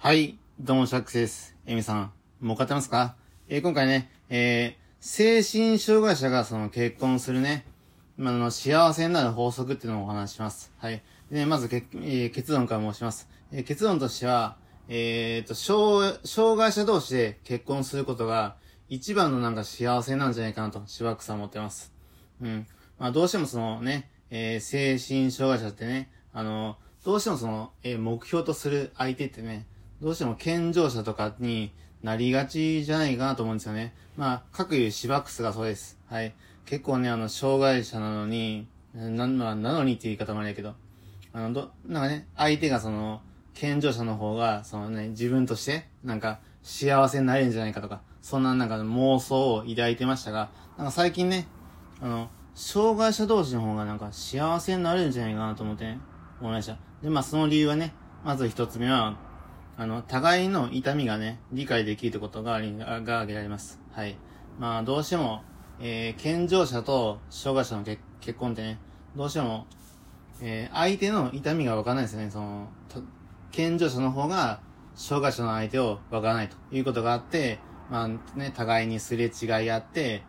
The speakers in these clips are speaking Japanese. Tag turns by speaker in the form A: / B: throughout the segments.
A: はい、どうも、シャックスです。エミさん、もう買ってますか？えー今回ね、えー、精神障害者がその結婚するね、まあ、の、幸せになる法則っていうのをお話します。はい。で、まずけ、えー結論から申します。えー結論としては、えーと、障、障害者同士で結婚することが、一番のなんか幸せなんじゃないかなと、しばくさん思ってます。うん。まあ、どうしてもそのね、えー精神障害者ってね、あの、どうしてもその、えー目標とする相手ってね、どうしても健常者とかになりがちじゃないかなと思うんですよね。まあ、各いうシバックスがそうです。はい。結構ね、あの、障害者なのに、な、なのにっていう言い方もあれやけど、あの、ど、なんかね、相手がその、健常者の方が、そのね、自分として、なんか、幸せになれるんじゃないかとか、そんななんか妄想を抱いてましたが、なんか最近ね、あの、障害者同士の方がなんか幸せになれるんじゃないかなと思ってね、思いました。で、まあその理由はね、まず一つ目は、あの、互いの痛みがね、理解できることがあり、が挙げられます。はい。まあどうしても、えー、健常者と障害者の結結婚ってね、どうしても、えー相手の痛みがわからないですね。その、健常者の方が、障害者の相手をわからないということがあって、まあね、互いにすれ違いあって、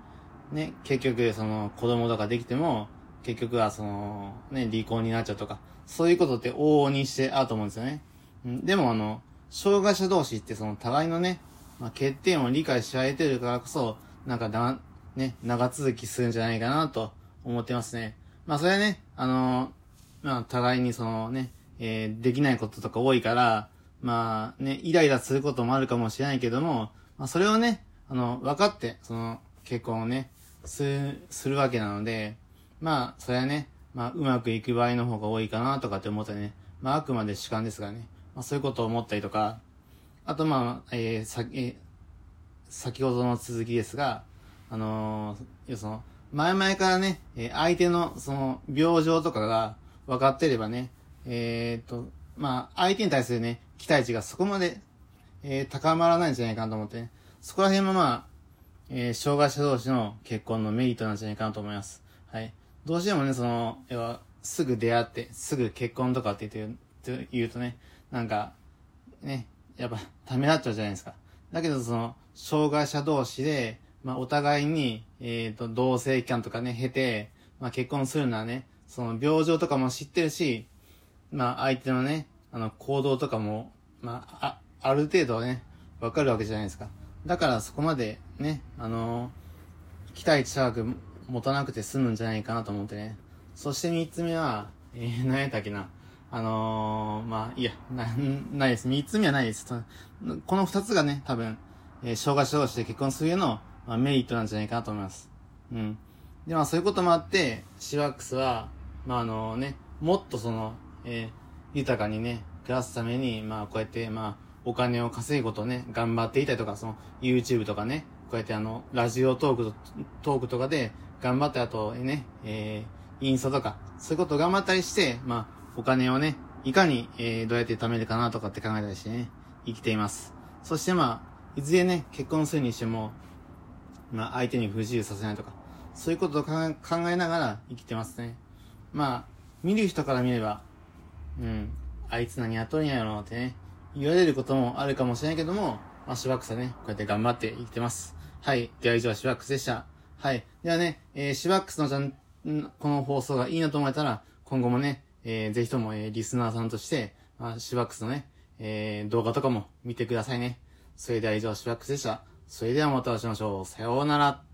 A: ね、結局、その、子供とかできても、結局はその、ね、離婚になっちゃうとか、そういうことって往々にしてあると思うんですよね。でもあの、障害者同士ってその互いのね、まあ、欠点を理解し合えてるからこそ、なんかだ、ね、長続きするんじゃないかなと思ってますね。まあそれはね、あのまあ互いにそのね、えーできないこととか多いから、まあね、イライラすることもあるかもしれないけども、まあそれをね、あの、分かって、その、結婚をね、する、するわけなので、まあ、それはね、まあ、うまくいく場合の方が多いかなとかって思ったりね、まあ、あくまで主観ですがね、まあ、そういうことを思ったりとか、あとまあ、えー、さ、えー先ほどの続きですが、あのーその、前々からね、え相手のその、病状とかが分かってればね、えーっと、まあ、相手に対するね、期待値がそこまで、えー高まらないんじゃないかなと思ってね、そこら辺もまあ、えー障害者同士の結婚のメリットなんじゃないかなと思います。はい。どうしてもね、その、要は、すぐ出会って、すぐ結婚とかって言って言うとね、なんか、ね、やっぱ、ためらっちゃうじゃないですか。だけど、その、障害者同士で、まあ、お互いに、えっ、と、同性期間とかね、経て、まあ、結婚するのはね、その、病状とかも知ってるし、まあ、相手のね、あの、行動とかも、まあ、あ、ある程度ね、わかるわけじゃないですか。だから、そこまで、ね、あの期待値高く持たなくて済むんじゃないかなと思ってね。そして三つ目は、えー、何やったっけな。あのー、まあ、いや、な、ないです。三つ目はないです。この二つがね、多分、えー、障害者同士で結婚するの、まあ、メリットなんじゃないかなと思います。うん。で、まあ、そういうこともあって、シワックスは、まあ、あのね、もっとその、えー豊かにね、暮らすために、まあ、こうやって、まあ、お金を稼ぐことをね、頑張っていたりとか、その、YouTube とかね、こうやってあの、ラジオトーク、トークとかで、頑張ってあと、ね、えー、インスタとか、そういうことを頑張ったりして、まあ、お金をね、いかに、えー、どうやって貯めるかなとかって考えたりしてね、生きています。そしてまあ、いずれね、結婚するにしても、まあ、相手に不自由させないとか、そういうことを考えながら生きてますね。まあ、見る人から見れば、うん、あいつ何やっとるんやろってね、言われることもあるかもしれないけども、まあ、しばくさね、こうやって頑張って生きてます。はい。では以上、シバックスでした。はい。ではね、えー、シバックスのちゃ、んこの放送がいいなと思えたら、今後もね、えー、ぜひとも、えー、リスナーさんとして、まあ、シバックスのね、えー、動画とかも見てくださいね。それでは以上、シバックスでした。それではまたお会いしましょう。さようなら。